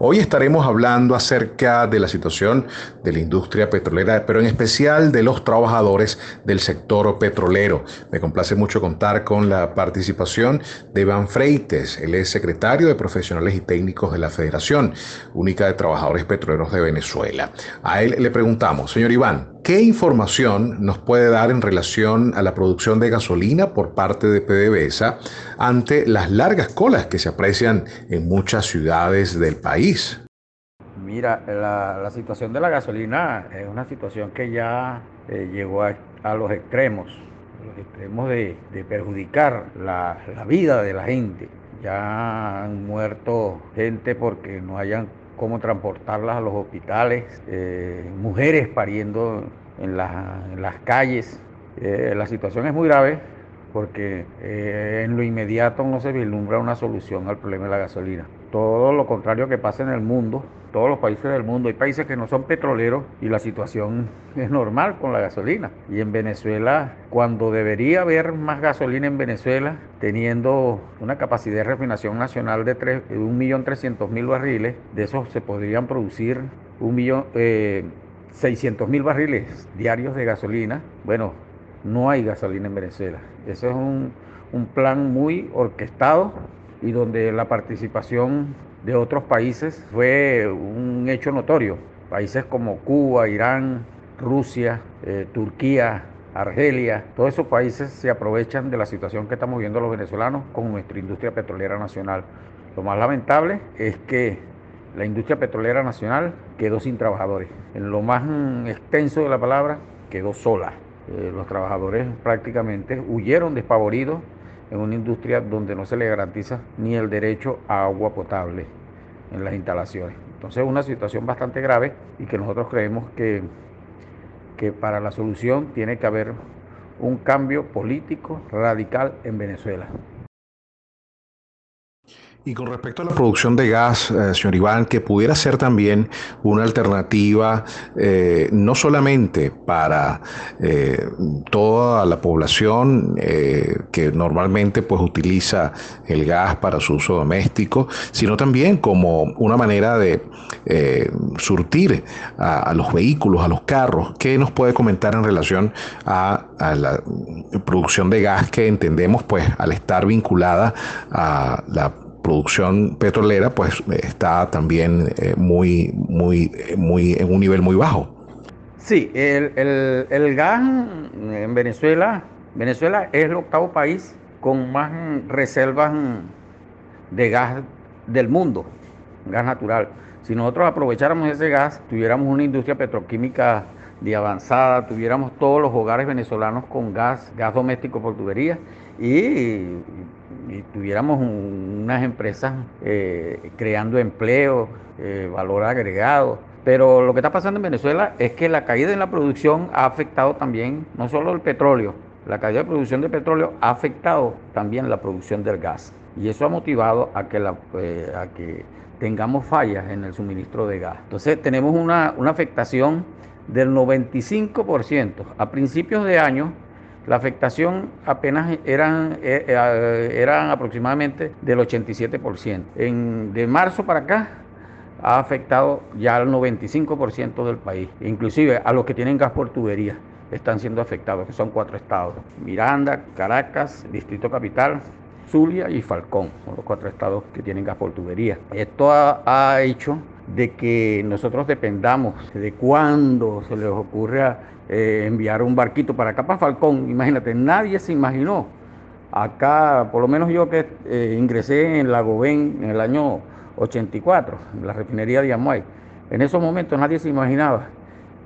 Hoy estaremos hablando acerca de la situación de la industria petrolera, pero en especial de los trabajadores del sector petrolero. Me complace mucho contar con la participación de Iván Freites, él es secretario de Profesionales y Técnicos de la Federación Única de Trabajadores Petroleros de Venezuela. A él le preguntamos, señor Iván, ¿Qué información nos puede dar en relación a la producción de gasolina por parte de PDVSA ante las largas colas que se aprecian en muchas ciudades del país? Mira, la, situación de la gasolina es una situación que ya eh, llegó a, los extremos, los extremos de, perjudicar la, vida de la gente. Ya han muerto gente porque no hayan cómo transportarlas a los hospitales, eh, mujeres pariendo en, las calles. Eh, la situación es muy grave porque eh, en lo inmediato no se vislumbra una solución al problema de la gasolina. Todo lo contrario que pasa en el mundo, todos los países del mundo, hay países que no son petroleros y la situación es normal con la gasolina. Y en Venezuela, cuando debería haber más gasolina en Venezuela, teniendo una capacidad de refinación nacional de 1.300.000 barriles, de esos se podrían producir un millón... Eh, mil barriles diarios de gasolina. Bueno, no hay gasolina en Venezuela. Eso es un, plan muy orquestado y donde la participación de otros países fue un hecho notorio. Países como Cuba, Irán, Rusia, eh, Turquía, Argelia, todos esos países se aprovechan de la situación que estamos viendo los venezolanos con nuestra industria petrolera nacional. Lo más lamentable es que la industria petrolera nacional quedó sin trabajadores. En lo más extenso de la palabra, quedó sola. Eh, los trabajadores prácticamente huyeron despavoridos en una industria donde no se le garantiza ni el derecho a agua potable en las instalaciones. Entonces es una situación bastante grave y que nosotros creemos que, que para la solución tiene que haber un cambio político radical en Venezuela. Y con respecto a la producción de gas, eh, señor Iván, que pudiera ser también una alternativa eh, no solamente para eh, toda la población que normalmente pues utiliza el gas para su uso doméstico, sino también como una manera de surtir a, los vehículos, a los carros. ¿Qué nos puede comentar en relación a, a la producción de gas que entendemos pues al estar vinculada a la producción petrolera pues está también eh, muy, muy, muy, en un nivel muy bajo. Sí, el, el, gas en Venezuela, Venezuela es el octavo país con más reservas de gas del mundo, gas natural. Si nosotros aprovecháramos ese gas, tuviéramos una industria petroquímica de avanzada, tuviéramos todos los hogares venezolanos con gas, gas doméstico por tubería y y tuviéramos unas empresas eh, creando empleo, eh, valor agregado. Pero lo que está pasando en Venezuela es que la caída en la producción ha afectado también no solo el petróleo, la caída de producción de petróleo ha afectado también la producción del gas. Y eso ha motivado a que, la, eh, a que tengamos fallas en el suministro de gas. Entonces tenemos una, una afectación del 95%. A principios de año la afectación apenas eran, eh, eh, eran aproximadamente del 87%. En, de marzo para acá ha afectado ya al 95% del país, inclusive a los que tienen gas por tubería están siendo afectados, que son cuatro estados, Miranda, Caracas, Distrito Capital, Zulia y Falcón, son los cuatro estados que tienen gas por tubería. Esto ha, ha hecho de que nosotros dependamos de cuándo se les ocurre a eh, enviar un barquito para acá, para Falcón. Imagínate, nadie se imaginó. Acá, por lo menos yo que eh, ingresé en Lagobén en el año 84, en la refinería de Amuay, en esos momentos nadie se imaginaba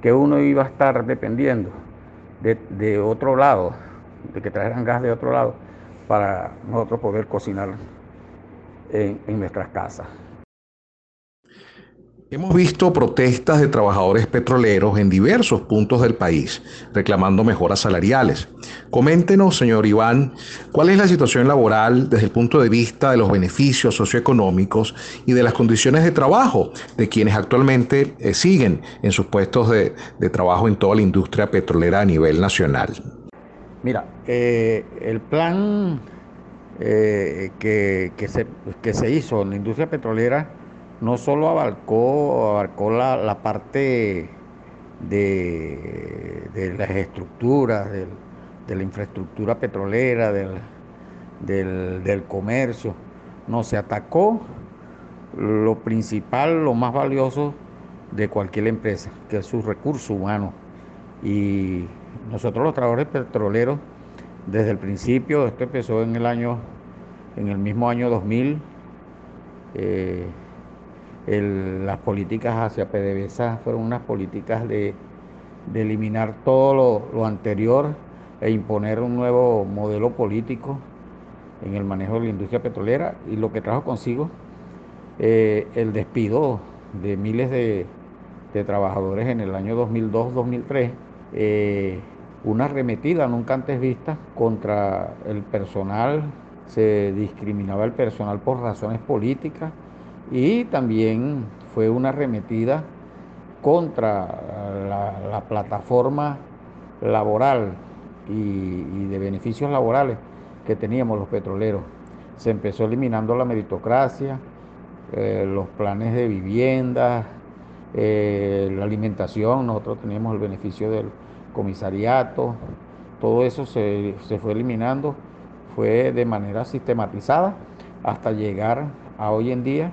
que uno iba a estar dependiendo de, otro lado, de que trajeran gas de otro lado, para nosotros poder cocinar en nuestras casas. Hemos visto protestas de trabajadores petroleros en diversos puntos del país reclamando mejoras salariales. Coméntenos, señor Iván, cuál es la situación laboral desde el punto de vista de los beneficios socioeconómicos y de las condiciones de trabajo de quienes actualmente eh, siguen en sus puestos de, trabajo en toda la industria petrolera a nivel nacional. Mira, eh, el plan eh, que, se, que se hizo en la industria petrolera no solo abarcó, abarcó la, parte de, de, las estructuras, de la infraestructura petrolera, del, del, comercio, no, se atacó lo principal, lo más valioso de cualquier empresa, que es su recurso humano. Y nosotros los trabajadores petroleros, desde el principio, esto empezó en el año, en el mismo año 2000, eh, las políticas hacia PDVSA fueron unas políticas de, eliminar todo lo, anterior e imponer un nuevo modelo político en el manejo de la industria petrolera. Y lo que trajo consigo eh, el despido de miles de, trabajadores en el año 2002-2003, eh, una arremetida nunca antes vista contra el personal, se discriminaba el personal por razones políticas y también fue una arremetida contra la, plataforma laboral y de beneficios laborales que teníamos los petroleros. Se empezó eliminando la meritocracia, eh, los planes de vivienda, eh, la alimentación, nosotros teníamos el beneficio del comisariato, todo eso se, se fue eliminando, fue de manera sistematizada hasta llegar a hoy en día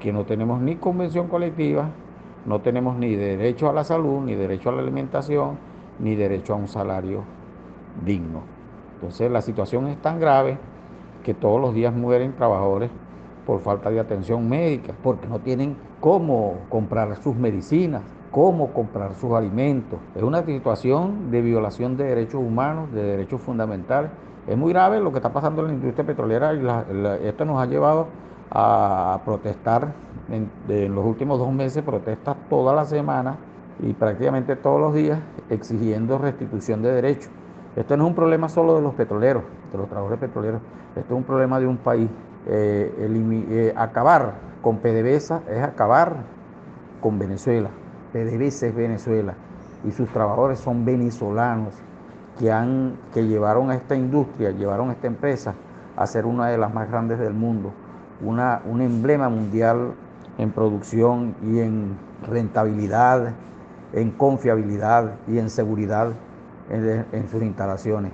que no tenemos ni convención colectiva, no tenemos ni derecho a la salud, ni derecho a la alimentación, ni derecho a un salario digno. Entonces la situación es tan grave que todos los días mueren trabajadores por falta de atención médica, porque no tienen cómo comprar sus medicinas, cómo comprar sus alimentos. Es una situación de violación de derechos humanos, de derechos fundamentales. Es muy grave lo que está pasando en la industria petrolera y esto nos ha llevado a protestar en, los últimos dos meses, protestas toda la semana y prácticamente todos los días exigiendo restitución de derechos. Esto no es un problema solo de los petroleros, de los trabajadores petroleros, esto es un problema de un país. Eh, eh, acabar con PDVSA es acabar con Venezuela. PDVSA es Venezuela y sus trabajadores son venezolanos que, han, que llevaron a esta industria, llevaron a esta empresa a ser una de las más grandes del mundo, una, un emblema mundial en producción y en rentabilidad, en confiabilidad y en seguridad en, sus instalaciones.